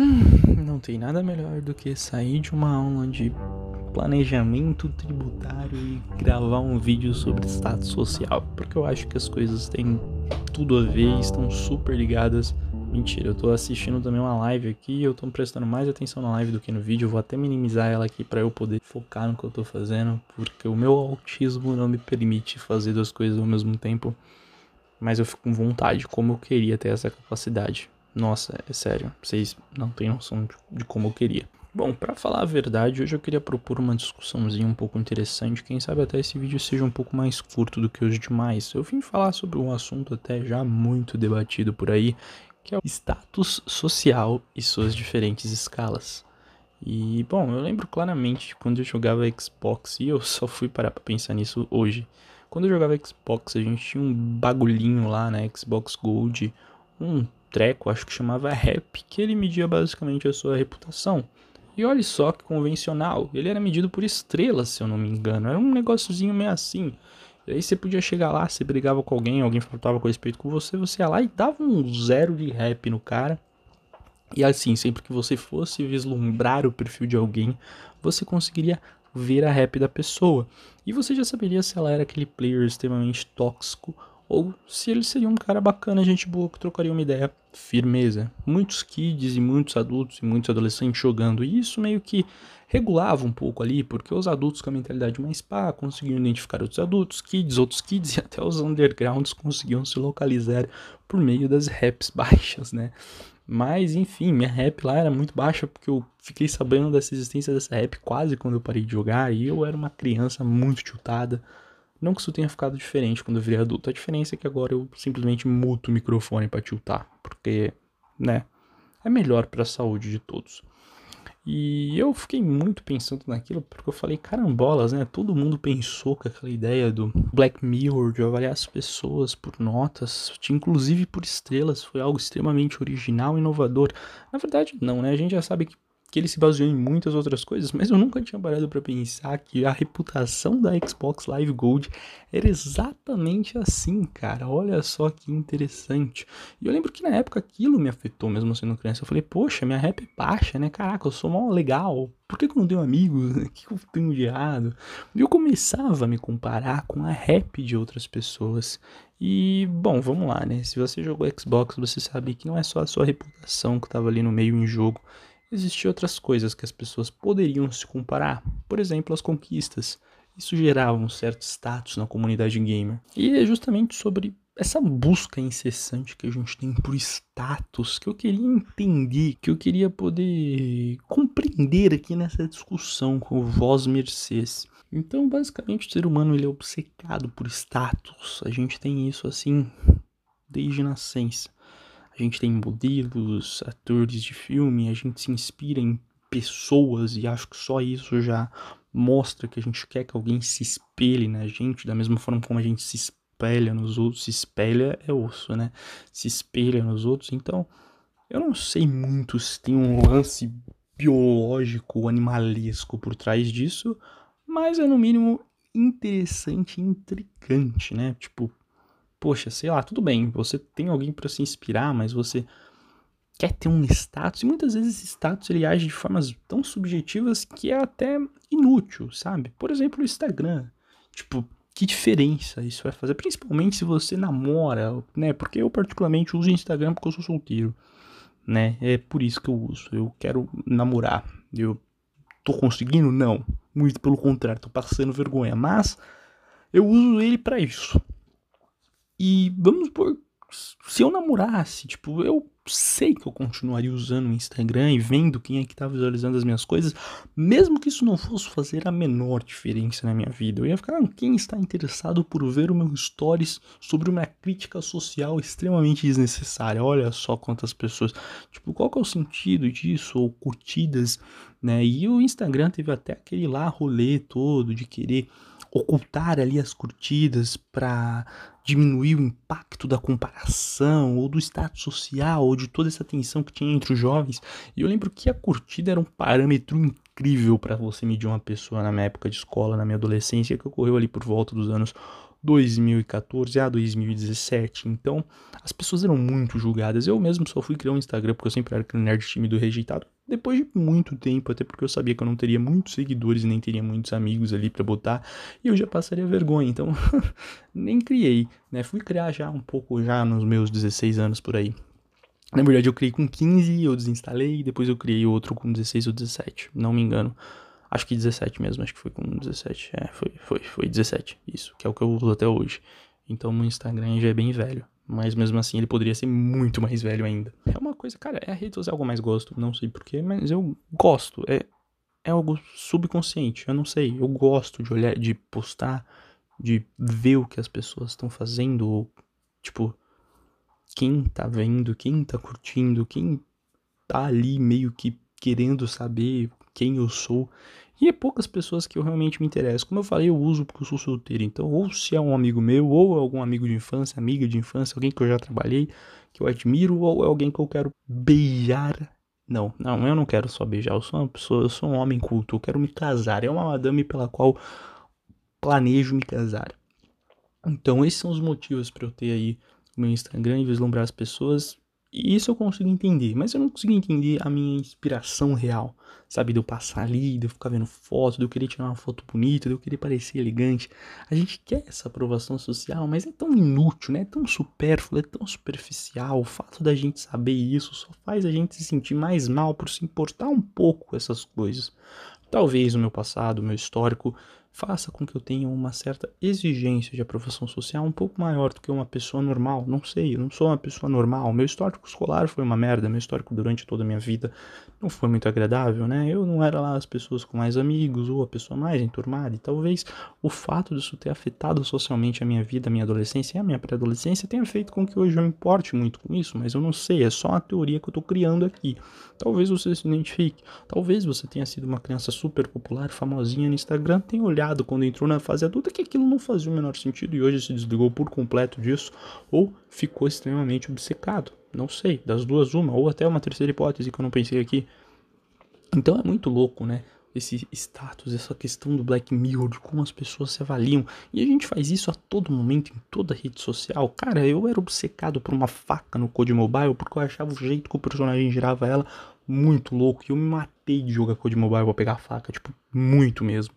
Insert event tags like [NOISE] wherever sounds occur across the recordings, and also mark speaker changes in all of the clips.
Speaker 1: Hum, não tem nada melhor do que sair de uma aula de planejamento tributário e gravar um vídeo sobre status social, porque eu acho que as coisas têm tudo a ver, estão super ligadas. Mentira, eu tô assistindo também uma live aqui, eu tô prestando mais atenção na live do que no vídeo, vou até minimizar ela aqui para eu poder focar no que eu tô fazendo, porque o meu autismo não me permite fazer duas coisas ao mesmo tempo, mas eu fico com vontade, como eu queria ter essa capacidade. Nossa, é sério, vocês não têm noção de, como eu queria. Bom, para falar a verdade, hoje eu queria propor uma discussãozinha um pouco interessante. Quem sabe até esse vídeo seja um pouco mais curto do que os demais. Eu vim falar sobre um assunto até já muito debatido por aí, que é o status social e suas diferentes escalas. E, bom, eu lembro claramente quando eu jogava Xbox, e eu só fui parar pra pensar nisso hoje. Quando eu jogava Xbox, a gente tinha um bagulhinho lá na Xbox Gold, um treco, acho que chamava rap, que ele media basicamente a sua reputação. E olha só que convencional, ele era medido por estrelas, se eu não me engano. Era um negóciozinho meio assim. Aí você podia chegar lá, você brigava com alguém, alguém faltava com respeito com você, você ia lá e dava um zero de rap no cara. E assim, sempre que você fosse vislumbrar o perfil de alguém, você conseguiria ver a rap da pessoa. E você já saberia se ela era aquele player extremamente tóxico ou se ele seria um cara bacana, gente boa, que trocaria uma ideia firmeza. Muitos kids e muitos adultos e muitos adolescentes jogando, e isso meio que regulava um pouco ali, porque os adultos com a mentalidade mais pá conseguiam identificar outros adultos, kids, outros kids [LAUGHS] e até os undergrounds conseguiam se localizar por meio das raps [LAUGHS] baixas, né? Mas enfim, minha rap lá era muito baixa porque eu fiquei sabendo dessa existência dessa rap quase quando eu parei de jogar e eu era uma criança muito tiltada não que isso tenha ficado diferente quando eu virei adulto. A diferença é que agora eu simplesmente muto o microfone para tiltar, porque, né, é melhor para a saúde de todos. E eu fiquei muito pensando naquilo, porque eu falei, carambolas, né? Todo mundo pensou com aquela ideia do Black Mirror, de avaliar as pessoas por notas, inclusive por estrelas, foi algo extremamente original e inovador. Na verdade, não, né? A gente já sabe que que ele se baseou em muitas outras coisas, mas eu nunca tinha parado para pensar que a reputação da Xbox Live Gold era exatamente assim, cara. Olha só que interessante. E eu lembro que na época aquilo me afetou, mesmo sendo criança. Eu falei, poxa, minha rap é baixa, né? Caraca, eu sou mal legal. Por que, que eu não tenho amigos? [LAUGHS] O que, que eu tenho de errado? E eu começava a me comparar com a rap de outras pessoas. E, bom, vamos lá, né? Se você jogou Xbox, você sabe que não é só a sua reputação que estava ali no meio em jogo existiam outras coisas que as pessoas poderiam se comparar, por exemplo, as conquistas. Isso gerava um certo status na comunidade gamer. E é justamente sobre essa busca incessante que a gente tem por status que eu queria entender, que eu queria poder compreender aqui nessa discussão com o Voz Mercedes. Então, basicamente, o ser humano ele é obcecado por status. A gente tem isso assim desde nascença. A gente tem modelos, atores de filme, a gente se inspira em pessoas e acho que só isso já mostra que a gente quer que alguém se espelhe na gente, da mesma forma como a gente se espelha nos outros, se espelha é osso, né? Se espelha nos outros, então eu não sei muito se tem um lance biológico, animalesco por trás disso, mas é no mínimo interessante intrigante, né? Tipo, poxa, sei lá, tudo bem, você tem alguém para se inspirar, mas você quer ter um status, e muitas vezes esse status ele age de formas tão subjetivas que é até inútil, sabe? Por exemplo, o Instagram. Tipo, que diferença isso vai fazer? Principalmente se você namora, né? Porque eu particularmente uso o Instagram porque eu sou solteiro, né? É por isso que eu uso. Eu quero namorar. Eu tô conseguindo? Não. Muito pelo contrário, tô passando vergonha. Mas eu uso ele para isso. E vamos por. Se eu namorasse, tipo, eu sei que eu continuaria usando o Instagram e vendo quem é que tá visualizando as minhas coisas, mesmo que isso não fosse fazer a menor diferença na minha vida. Eu ia ficar, ah, quem está interessado por ver o meu stories sobre uma crítica social extremamente desnecessária? Olha só quantas pessoas. Tipo, qual que é o sentido disso? Ou curtidas, né? E o Instagram teve até aquele lá rolê todo de querer ocultar ali as curtidas para diminuir o impacto da comparação ou do status social ou de toda essa tensão que tinha entre os jovens. E eu lembro que a curtida era um parâmetro incrível para você medir uma pessoa na minha época de escola, na minha adolescência, que ocorreu ali por volta dos anos 2014 a 2017. Então, as pessoas eram muito julgadas. Eu mesmo só fui criar um Instagram porque eu sempre era aquele nerd tímido rejeitado. Depois de muito tempo, até porque eu sabia que eu não teria muitos seguidores e nem teria muitos amigos ali para botar, e eu já passaria vergonha, então [LAUGHS] nem criei, né? Fui criar já um pouco já nos meus 16 anos por aí. Na verdade, eu criei com 15, eu desinstalei, depois eu criei outro com 16 ou 17, não me engano. Acho que 17 mesmo, acho que foi com 17. É, foi, foi, foi 17. Isso, que é o que eu uso até hoje. Então o Instagram já é bem velho. Mas mesmo assim ele poderia ser muito mais velho ainda. É uma coisa, cara, é a rede social que eu mais gosto. Não sei porquê, mas eu gosto. É, é algo subconsciente. Eu não sei. Eu gosto de olhar, de postar, de ver o que as pessoas estão fazendo. Tipo, quem tá vendo, quem tá curtindo, quem tá ali meio que querendo saber quem eu sou. E é poucas pessoas que eu realmente me interesso. Como eu falei, eu uso porque eu sou solteiro. Então, ou se é um amigo meu, ou é algum amigo de infância, amiga de infância, alguém que eu já trabalhei, que eu admiro, ou é alguém que eu quero beijar. Não, não, eu não quero só beijar. Eu sou uma pessoa, eu sou um homem culto. Eu quero me casar. É uma madame pela qual planejo me casar. Então, esses são os motivos para eu ter aí o meu Instagram e vislumbrar as pessoas e isso eu consigo entender, mas eu não consigo entender a minha inspiração real, sabe? De eu passar ali, de eu ficar vendo foto, de eu querer tirar uma foto bonita, de eu querer parecer elegante. A gente quer essa aprovação social, mas é tão inútil, né? É tão supérfluo, é tão superficial. O fato da gente saber isso só faz a gente se sentir mais mal por se importar um pouco com essas coisas. Talvez o meu passado, o meu histórico faça com que eu tenha uma certa exigência de aprovação social um pouco maior do que uma pessoa normal. Não sei, eu não sou uma pessoa normal. Meu histórico escolar foi uma merda, meu histórico durante toda a minha vida não foi muito agradável, né? Eu não era lá as pessoas com mais amigos ou a pessoa mais enturmada, e talvez o fato disso ter afetado socialmente a minha vida, a minha adolescência e a minha pré-adolescência tenha feito com que hoje eu me importe muito com isso, mas eu não sei, é só uma teoria que eu tô criando aqui. Talvez você se identifique, talvez você tenha sido uma criança super popular, famosinha no Instagram, tenha olhado quando entrou na fase adulta que aquilo não fazia o menor sentido e hoje se desligou por completo disso ou ficou extremamente obcecado. Não sei, das duas uma, ou até uma terceira hipótese que eu não pensei aqui. Então é muito louco, né? Esse status, essa questão do Black Mirror, de como as pessoas se avaliam. E a gente faz isso a todo momento, em toda rede social. Cara, eu era obcecado por uma faca no Code Mobile porque eu achava o jeito que o personagem girava ela muito louco. E eu me matei de jogar Code Mobile pra pegar a faca, tipo, muito mesmo.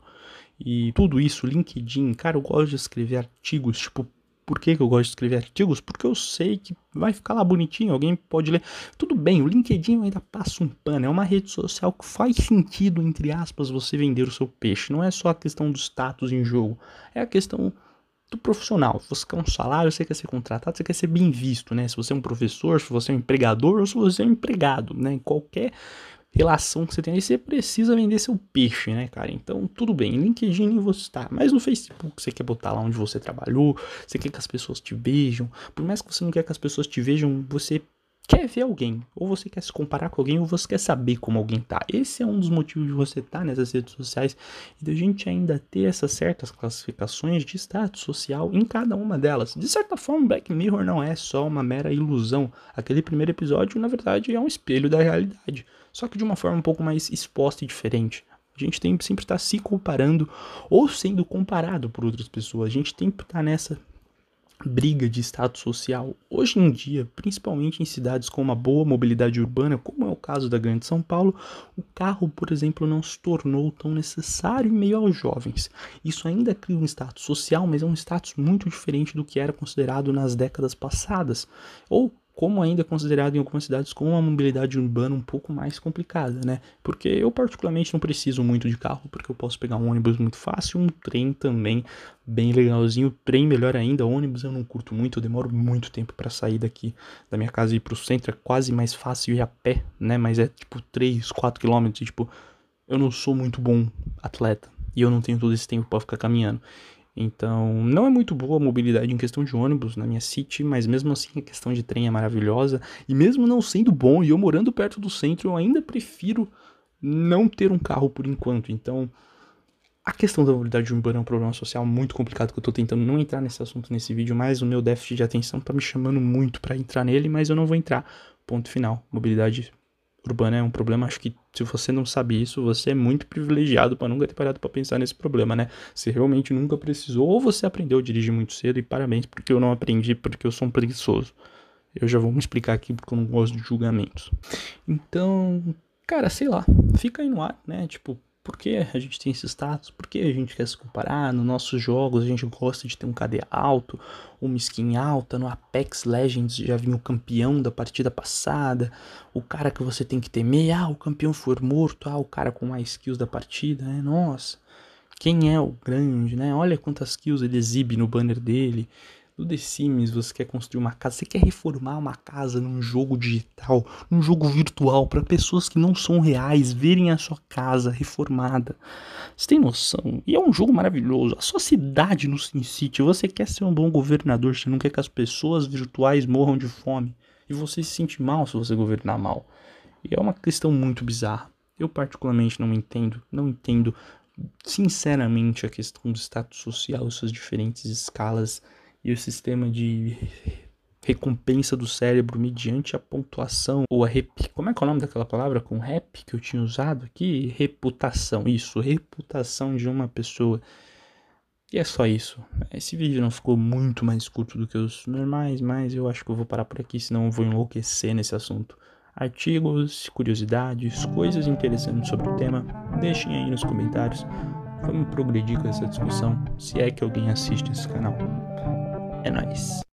Speaker 1: E tudo isso, LinkedIn, cara, eu gosto de escrever artigos, tipo, por que, que eu gosto de escrever artigos? Porque eu sei que vai ficar lá bonitinho, alguém pode ler. Tudo bem, o LinkedIn ainda passa um pano, é uma rede social que faz sentido, entre aspas, você vender o seu peixe. Não é só a questão do status em jogo, é a questão do profissional. Você quer um salário, você quer ser contratado, você quer ser bem visto, né? Se você é um professor, se você é um empregador ou se você é um empregado, né? Qualquer relação que você tem aí, você precisa vender seu peixe, né, cara? Então, tudo bem, LinkedIn você está, mas no Facebook você quer botar lá onde você trabalhou, você quer que as pessoas te vejam, por mais que você não quer que as pessoas te vejam, você quer ver alguém, ou você quer se comparar com alguém, ou você quer saber como alguém tá. Esse é um dos motivos de você estar tá nessas redes sociais e da gente ainda ter essas certas classificações de status social em cada uma delas. De certa forma, Black Mirror não é só uma mera ilusão. Aquele primeiro episódio, na verdade, é um espelho da realidade só que de uma forma um pouco mais exposta e diferente. A gente tem sempre estar se comparando ou sendo comparado por outras pessoas. A gente tem que estar nessa briga de status social. Hoje em dia, principalmente em cidades com uma boa mobilidade urbana, como é o caso da Grande São Paulo, o carro, por exemplo, não se tornou tão necessário em meio aos jovens. Isso ainda cria um status social, mas é um status muito diferente do que era considerado nas décadas passadas, ou como ainda é considerado em algumas cidades com uma mobilidade urbana um pouco mais complicada, né? Porque eu particularmente não preciso muito de carro, porque eu posso pegar um ônibus muito fácil, um trem também bem legalzinho, trem melhor ainda, ônibus eu não curto muito, eu demoro muito tempo para sair daqui da minha casa e ir pro centro, é quase mais fácil ir a pé, né? Mas é tipo 3, 4 quilômetros, tipo, eu não sou muito bom atleta e eu não tenho todo esse tempo para ficar caminhando. Então, não é muito boa a mobilidade em questão de ônibus na minha city, mas mesmo assim a questão de trem é maravilhosa. E mesmo não sendo bom e eu morando perto do centro, eu ainda prefiro não ter um carro por enquanto. Então, a questão da mobilidade urbana é um problema social muito complicado que eu tô tentando não entrar nesse assunto nesse vídeo, mas o meu déficit de atenção tá me chamando muito para entrar nele, mas eu não vou entrar. Ponto final. Mobilidade urbana é um problema. Acho que se você não sabe isso, você é muito privilegiado para nunca ter parado para pensar nesse problema, né? Se realmente nunca precisou, ou você aprendeu a dirigir muito cedo, e parabéns, porque eu não aprendi, porque eu sou um preguiçoso. Eu já vou me explicar aqui porque eu não gosto de julgamentos. Então, cara, sei lá, fica aí no ar, né? Tipo, por que a gente tem esse status? Por que a gente quer se comparar? Nos nossos jogos a gente gosta de ter um KD alto, uma skin alta. No Apex Legends já vinha o campeão da partida passada, o cara que você tem que temer. Ah, o campeão for morto. Ah, o cara com mais kills da partida, né? Nossa, quem é o grande, né? Olha quantas kills ele exibe no banner dele no The Sims você quer construir uma casa, você quer reformar uma casa num jogo digital, num jogo virtual, para pessoas que não são reais verem a sua casa reformada. Você tem noção? E é um jogo maravilhoso. A sua cidade no SimCity, você quer ser um bom governador, você não quer que as pessoas virtuais morram de fome. E você se sente mal se você governar mal. E é uma questão muito bizarra. Eu particularmente não entendo, não entendo sinceramente a questão do status social e suas diferentes escalas e o sistema de recompensa do cérebro mediante a pontuação ou a rep... como é que é o nome daquela palavra com rep que eu tinha usado aqui? Reputação, isso, reputação de uma pessoa. E é só isso. Esse vídeo não ficou muito mais curto do que os normais, mas eu acho que eu vou parar por aqui, senão eu vou enlouquecer nesse assunto. Artigos, curiosidades, coisas interessantes sobre o tema, deixem aí nos comentários. Vamos progredir com essa discussão, se é que alguém assiste esse canal. É nóis.